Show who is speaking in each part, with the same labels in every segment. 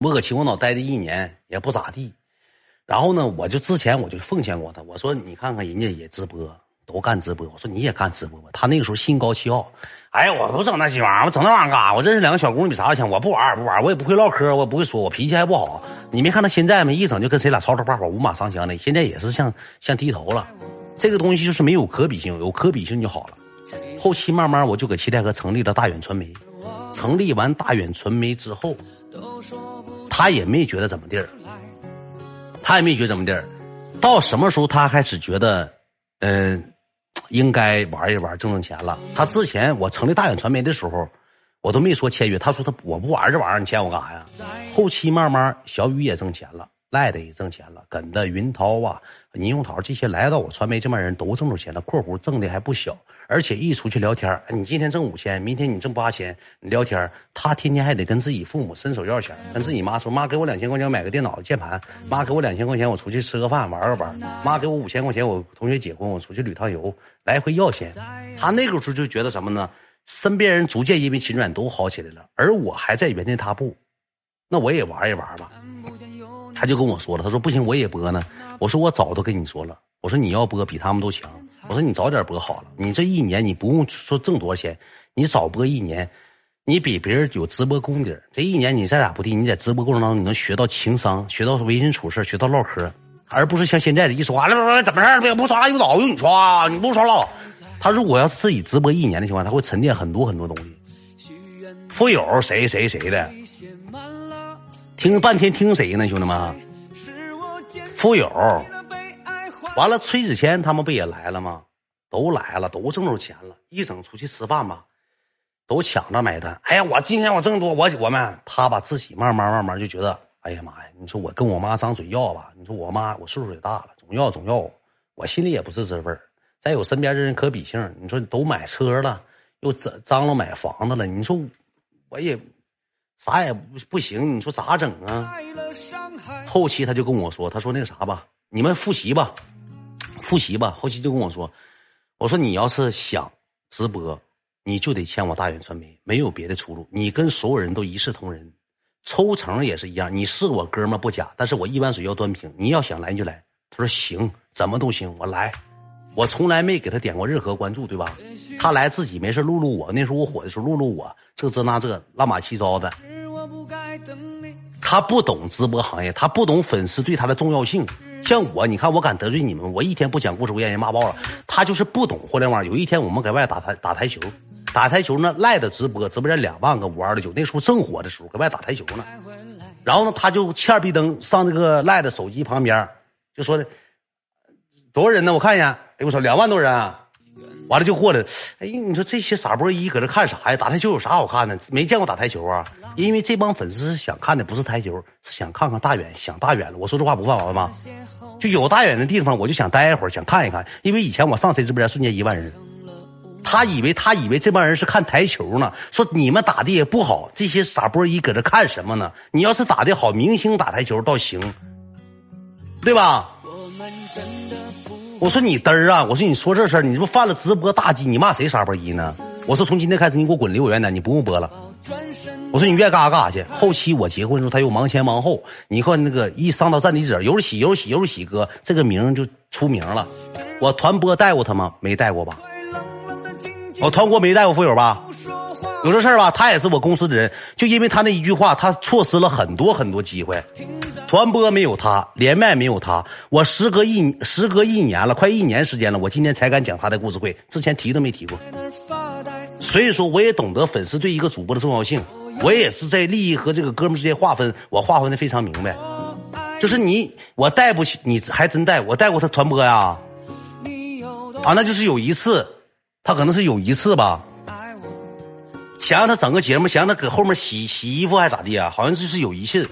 Speaker 1: 我搁秦皇岛待的一年也不咋地。然后呢，我就之前我就奉劝过他，我说你看看人家也直播，都干直播，我说你也干直播吧。他那个时候心高气傲，哎呀，我不整那鸡玩意儿，我整那玩意儿干啥？我认识两个小姑娘比啥强？我不玩不玩，我也不会唠嗑，我也不会说，我脾气还不好。你没看他现在吗？一整就跟谁俩吵吵把火，五马上墙的。现在也是像像低头了。这个东西就是没有可比性，有可比性就好了。后期慢慢我就搁七台河成立了大远传媒，成立完大远传媒之后，他也没觉得怎么地儿。他也没觉得怎么地儿，到什么时候他开始觉得，嗯，应该玩一玩挣挣钱了。他之前我成立大远传媒的时候，我都没说签约。他说他我不玩这玩意儿，你签我干啥呀？后期慢慢小雨也挣钱了。赖的也挣钱了，跟的云涛啊、倪永涛这些来到我传媒这帮人都挣着钱了，括弧挣的还不小，而且一出去聊天，你今天挣五千，明天你挣八千，你聊天，他天天还得跟自己父母伸手要钱，跟自己妈说：“妈，给我两千块钱买个电脑键盘。”“妈，给我两千块钱，我出去吃个饭玩个玩。”“妈，给我五千块钱，我同学结婚，我出去旅趟游。”来回要钱。他那个时候就觉得什么呢？身边人逐渐因为秦转都好起来了，而我还在原地踏步，那我也玩一玩吧。他就跟我说了，他说不行，我也播呢。我说我早都跟你说了，我说你要播比他们都强。我说你早点播好了，你这一年你不用说挣多少钱，你早播一年，你比别人有直播功底这一年你再咋不地，你在直播过程当中你能学到情商，学到为人处事，学到唠嗑，而不是像现在的一说话，来来来，怎么事儿？不刷又倒，用你刷，你不刷了。他如果要自己直播一年的情况，他会沉淀很多很多东西。富有谁谁谁的。听半天听谁呢，兄弟们？富有，完了，崔子谦他们不也来了吗？都来了，都挣着钱了。一整出去吃饭吧，都抢着买单。哎呀，我今天我挣多，我我们他把自己慢慢慢慢就觉得，哎呀妈呀！你说我跟我妈张嘴要吧？你说我妈我岁数也大了，总要总要，我心里也不是滋味再有身边的人可比性，你说都买车了，又张张罗买房子了，你说我也。啥也不不行，你说咋整啊？后期他就跟我说，他说那个啥吧，你们复习吧，复习吧。后期就跟我说，我说你要是想直播，你就得签我大远传媒，没有别的出路。你跟所有人都一视同仁，抽成也是一样。你是我哥们不假，但是我一碗水要端平。你要想来你就来。他说行，怎么都行，我来。我从来没给他点过任何关注，对吧？他来自己没事录录我。那时候我火的时候录录我，这这那这乱码七糟的。他不懂直播行业，他不懂粉丝对他的重要性。像我，你看我敢得罪你们，我一天不讲故事，我让人骂爆了。他就是不懂互联网。有一天我们搁外打台打台球，打台球呢赖的直播，直播间两万个五二的九，那时候正火的时候，搁外打台球呢。然后呢，他就欠逼登上这个赖的手机旁边，就说的多少人呢？我看一眼，哎我操，两万多人。啊！完了就过来，哎，你说这些傻波一搁这看啥呀？打台球有啥好看的？没见过打台球啊？因为这帮粉丝想看的不是台球，是想看看大远，想大远了。我说这话不犯法吗？就有大远的地方，我就想待一会儿，想看一看。因为以前我上谁直播间，瞬间一万人，他以为他以为这帮人是看台球呢。说你们打的也不好，这些傻波一搁这看什么呢？你要是打的好，明星打台球倒行，对吧？我我说你嘚儿啊！我说你说这事儿，你这不犯了直播大忌？你骂谁傻波一呢？我说从今天开始你给我滚离我远点，你不用播了。我说你愿意干啥干啥去。后期我结婚时候他又忙前忙后，你看那个一上到战地者，有喜有喜有喜哥，这个名就出名了。我团播带过他吗？没带过吧？我团播没带过富友吧？有这事儿吧？他也是我公司的人，就因为他那一句话，他错失了很多很多机会。团播没有他，连麦没有他，我时隔一时隔一年了，快一年时间了，我今天才敢讲他的故事会，之前提都没提过。所以说，我也懂得粉丝对一个主播的重要性，我也是在利益和这个哥们之间划分，我划分的非常明白。就是你，我带不起，你还真带，我带过他团播呀。啊，那就是有一次，他可能是有一次吧。想让他整个节目，想让他搁后面洗洗衣服还是咋地啊？好像就是有一次。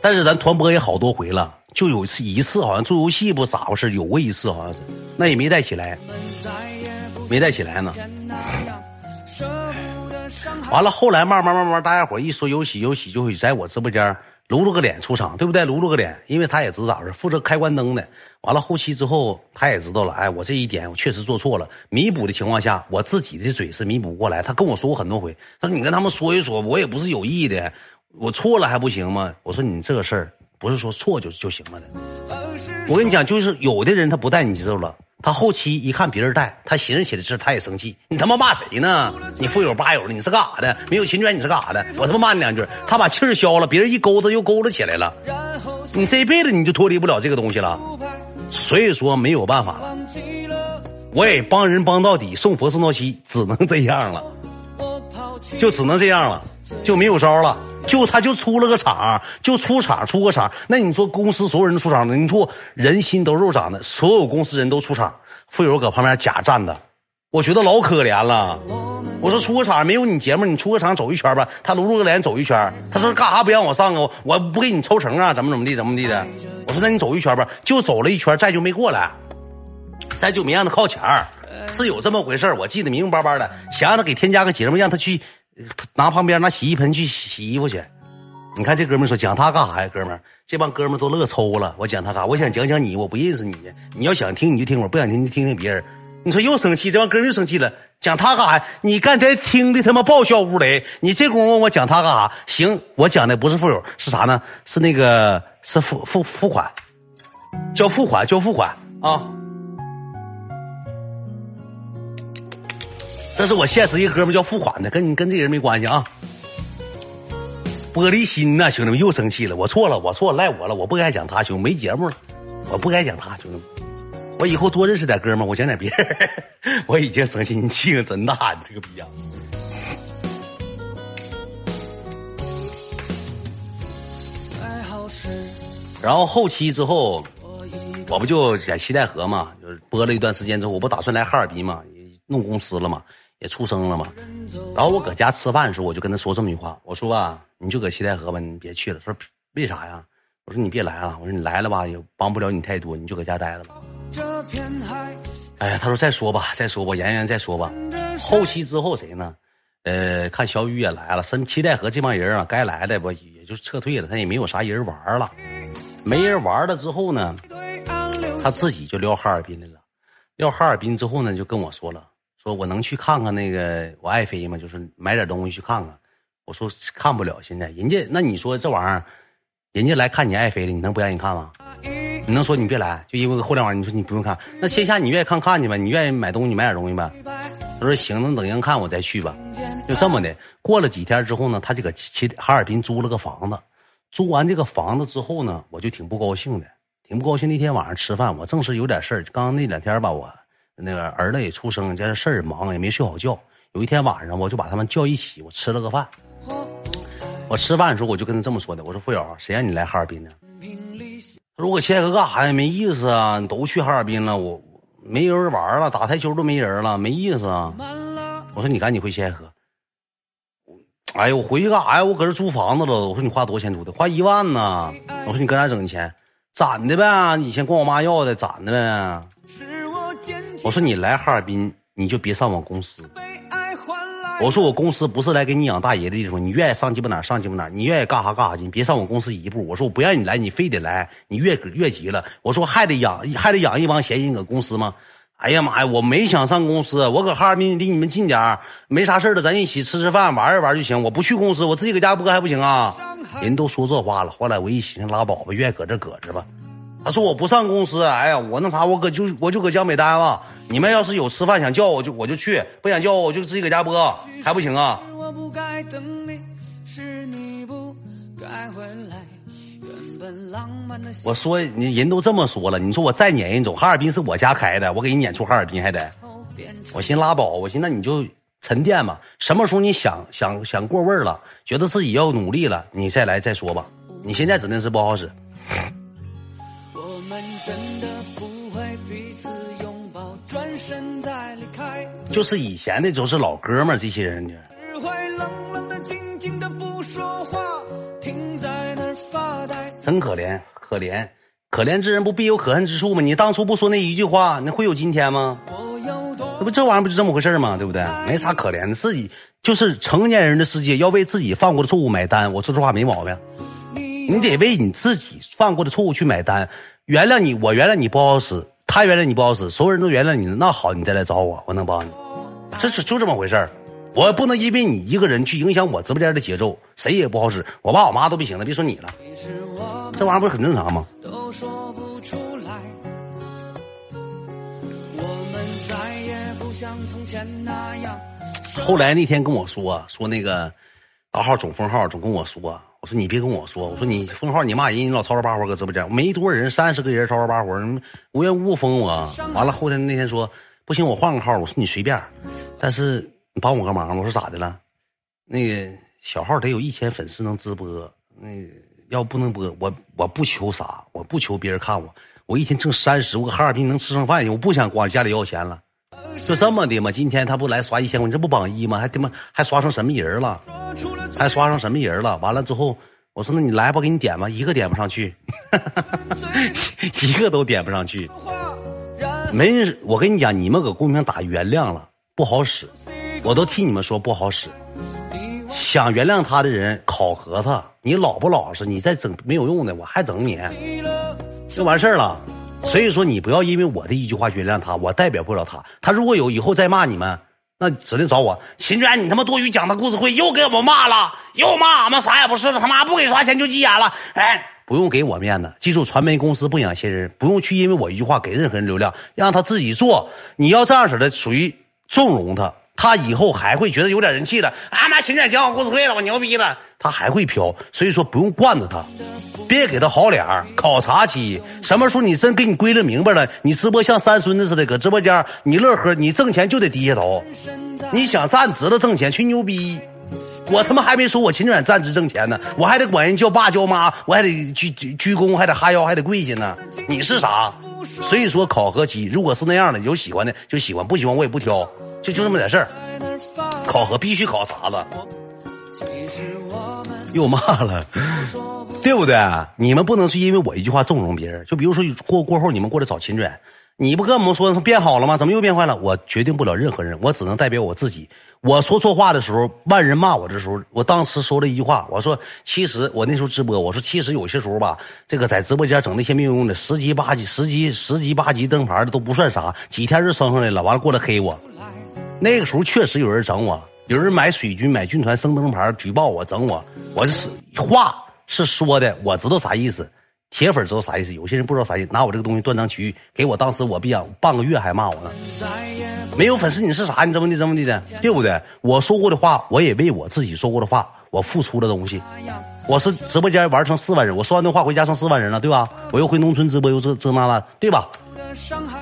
Speaker 1: 但是咱团播也好多回了，就有一次一次，好像做游戏不咋回事，有过一次好像是，那也没带起来，没带起来呢。完了，后来慢慢慢慢，大家伙一说有喜有喜，就会在我直播间露露个脸出场，对不对？露露个脸，因为他也知道咋回事，负责开关灯的。完了后期之后，他也知道了，哎，我这一点我确实做错了。弥补的情况下，我自己的嘴是弥补不过来。他跟我说过很多回，他说你跟他们说一说，我也不是有意的，我错了还不行吗？我说你这个事儿不是说错就就行了的。我跟你讲，就是有的人他不带你知道了。他后期一看别人带，他寻思起来是他也生气。你他妈骂谁呢？你富有八友的，你是干啥的？没有亲眷你是干啥的？我他妈骂你两句，他把气儿消了，别人一勾搭又勾搭起来了。你这辈子你就脱离不了这个东西了。所以说没有办法了，我也帮人帮到底，送佛送到西，只能这样了，就只能这样了，就没有招了。就他就出了个场，就出场出个场。那你说公司所有人都出场了，你说人心都肉长的，所有公司人都出场，富友搁旁边假站的，我觉得老可怜了。我说出个场没有你节目，你出个场走一圈吧。他露露个脸走一圈，他说干啥不让我上啊？我不给你抽成啊？怎么怎么地怎么地的？我说那你走一圈吧，就走了一圈，再就没过来，再就没让他靠前，是有这么回事我记得明明白白的，想让他给添加个节目，让他去。拿旁边拿洗衣盆去洗洗衣服去，你看这哥们说讲他干啥呀？哥们这帮哥们都乐抽了。我讲他干啥？我想讲讲你，我不认识你。你要想听你就听我，不想听就听听别人。你说又生气，这帮哥们又生气了。讲他干啥？你刚才听的他妈爆笑乌雷，你这功夫问我讲他干啥？行，我讲的不是富有，是啥呢？是那个是付付付款，交付款，交付款啊。这是我现实一个哥们叫付款的，跟你跟这人没关系啊。玻璃心呐，兄弟们又生气了，我错了，我错了，赖我了，我不该讲他，兄弟没节目了，我不该讲他，兄弟们，我以后多认识点哥们，我讲点别人。我已经生气，你气性真大，你这个逼样。然后后期之后，我不就在西戴河嘛，就是播了一段时间之后，我不打算来哈尔滨嘛，弄公司了嘛。也出生了嘛，然后我搁家吃饭的时候，我就跟他说这么一句话，我说吧，你就搁西戴河吧，你别去了。他说为啥呀？我说你别来了，我说你来了吧，也帮不了你太多，你就搁家待着吧。哎呀，他说再说吧，再说吧，妍妍再说吧。后期之后谁呢？呃，看小雨也来了，深七代河这帮人啊，该来的不也就撤退了，他也没有啥人玩了。没人玩了之后呢，他自己就撂哈尔滨的了。撂哈尔滨之后呢，就跟我说了。说我能去看看那个我爱妃吗？就是买点东西去看看。我说看不了，现在人家那你说这玩意儿，人家来看你爱妃了，你能不让人看吗？你能说你别来？就因为互联网，你说你不用看，那线下你愿意看看去吧？你愿意买东西买点东西呗？他说行，那等人看我再去吧。就这么的，过了几天之后呢，他就搁齐哈尔滨租了个房子。租完这个房子之后呢，我就挺不高兴的，挺不高兴。那天晚上吃饭，我正是有点事儿，刚那两天吧，我。那个儿子也出生，这事儿忙，也没睡好觉。有一天晚上，我就把他们叫一起，我吃了个饭。我吃饭的时候，我就跟他这么说的：“我说富友，谁让你来哈尔滨呢？”他说：“我现在干啥呀？没意思啊！你都去哈尔滨了，我没人玩了，打台球都没人了，没意思啊！”我说：“你赶紧回仙河。”哎呀，我回去干啥呀？我搁这租房子了。我说：“你花多少钱租的？花一万呢。”我说：“你搁哪整的钱？攒的呗，以前管我妈要的，攒的呗。”我说你来哈尔滨，你就别上我公司。我说我公司不是来给你养大爷的地方，你愿意上鸡巴哪上鸡巴哪，你愿意干啥干啥去，你别上我公司一步。我说我不让你来，你非得来，你越越急了。我说还得养还得养一帮闲人搁公司吗？哎呀妈呀，我没想上公司，我搁哈尔滨离你们近点没啥事的，咱一起吃吃饭玩一玩就行。我不去公司，我自己搁家播还不行啊？人都说这话了，后来我一寻思拉倒吧，愿意搁这搁着吧。他说我不上公司，哎呀，我那啥，我搁就我就搁江北待了。你们要是有吃饭想叫我就我就去，不想叫我我就自己搁家播，还不行啊？我说你人都这么说了，你说我再撵人走，哈尔滨是我家开的，我给你撵出哈尔滨还得？我寻拉倒，我寻那你就沉淀吧，什么时候你想想想过味儿了，觉得自己要努力了，你再来再说吧。你现在指定是不好使。就是以前的都是老哥们儿，这些人呢。真可怜，可怜，可怜之人不必有可恨之处吗？你当初不说那一句话，那会有今天吗？那不这玩意儿不就这么回事吗？对不对？没啥可怜的，自己就是成年人的世界，要为自己犯过的错误买单。我说这话没毛病。你得为你自己犯过的错误去买单。原谅你，我原谅你不好使，他原谅你不好使，所有人都原谅你那好，你再来找我，我能帮你。这是就这么回事儿。我不能因为你一个人去影响我直播间的节奏，谁也不好使。我爸我妈都不行了，别说你了，这玩意儿不是很正常吗？后来那天跟我说说那个大号总封号，总跟我说，我说你别跟我说，我说你封号你骂人，你老吵吵巴火搁直播间，没多少人，三十个人吵吵巴火，无缘无故封我。完了后天那天说不行，我换个号，我说你随便，但是你。帮我个忙，我说咋的了？那个小号得有一千粉丝能直播，那要不能播，我我不求啥，我不求别人看我，我一天挣三十，我搁哈尔滨能吃上饭去，我不想光家里要钱了，就这么的嘛。今天他不来刷一千块，钱这不榜一吗？还他妈还刷成什么人了？还刷成什么人了？完了之后，我说那你来吧，给你点吧，一个点不上去，一个都点不上去。没人，我跟你讲，你们搁公屏打原谅了，不好使。我都替你们说不好使，想原谅他的人考核他，你老不老实，你再整没有用的，我还整你，就完事儿了。所以说你不要因为我的一句话原谅他，我代表不了他。他如果有以后再骂你们，那指定找我。秦娟，你他妈多余讲的故事会又给我们骂了，又骂俺们啥也不是了，他妈不给刷钱就急眼了。哎，不用给我面子，记住传媒公司不养闲人，不用去因为我一句话给任何人流量，让他自己做。你要这样式的，属于纵容他。他以后还会觉得有点人气的，啊妈，秦展讲我故事会了，我牛逼了，他还会飘，所以说不用惯着他，别给他好脸儿。考察期什么时候你真给你归了明白了，你直播像三孙子似的搁直播间，你乐呵，你挣钱就得低下头。你想站直了挣钱去牛逼，我他妈还没说我秦展站直挣钱呢，我还得管人叫爸叫妈，我还得鞠鞠躬，还得哈腰，还得跪下呢。你是啥？所以说考核期，如果是那样的，有喜欢的就喜欢，不喜欢我也不挑。就就这么点事儿，考核必须考啥子？又骂了，对不对？你们不能是因为我一句话纵容别人。就比如说过过后，你们过来找秦准，你不跟我们说他变好了吗？怎么又变坏了？我决定不了任何人，我只能代表我自己。我说错话的时候，万人骂我的时候，我当时说了一句话，我说：其实我那时候直播，我说其实有些时候吧，这个在直播间整那些没有用的十级八级、十级十级八级灯牌的都不算啥，几天就升上来了，完了过来黑我。那个时候确实有人整我，有人买水军、买军团升灯牌举报我、整我。我是话是说的，我知道啥意思，铁粉知道啥意思。有些人不知道啥意思，拿我这个东西断章取义，给我当时我逼养半个月还骂我呢。没有粉丝你是啥？你怎么的怎么的的，对不对？我说过的话，我也为我自己说过的话，我付出了东西。我是直播间玩成四万人，我说完这话回家剩四万人了，对吧？我又回农村直播，又这这那那，对吧？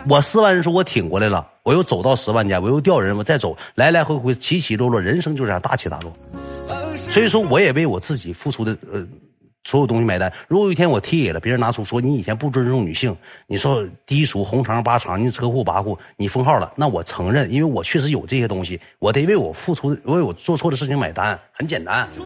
Speaker 1: 我四万人说我挺过来了，我又走到十万家，我又调人，我再走，来来回回起起落落，人生就这样大起大落。所以说，我也为我自己付出的呃所有东西买单。如果有一天我踢野了，别人拿出说你以前不尊重女性，你说低俗、红肠、八肠，你车库八户，你封号了，那我承认，因为我确实有这些东西，我得为我付出、为我做错的事情买单，很简单。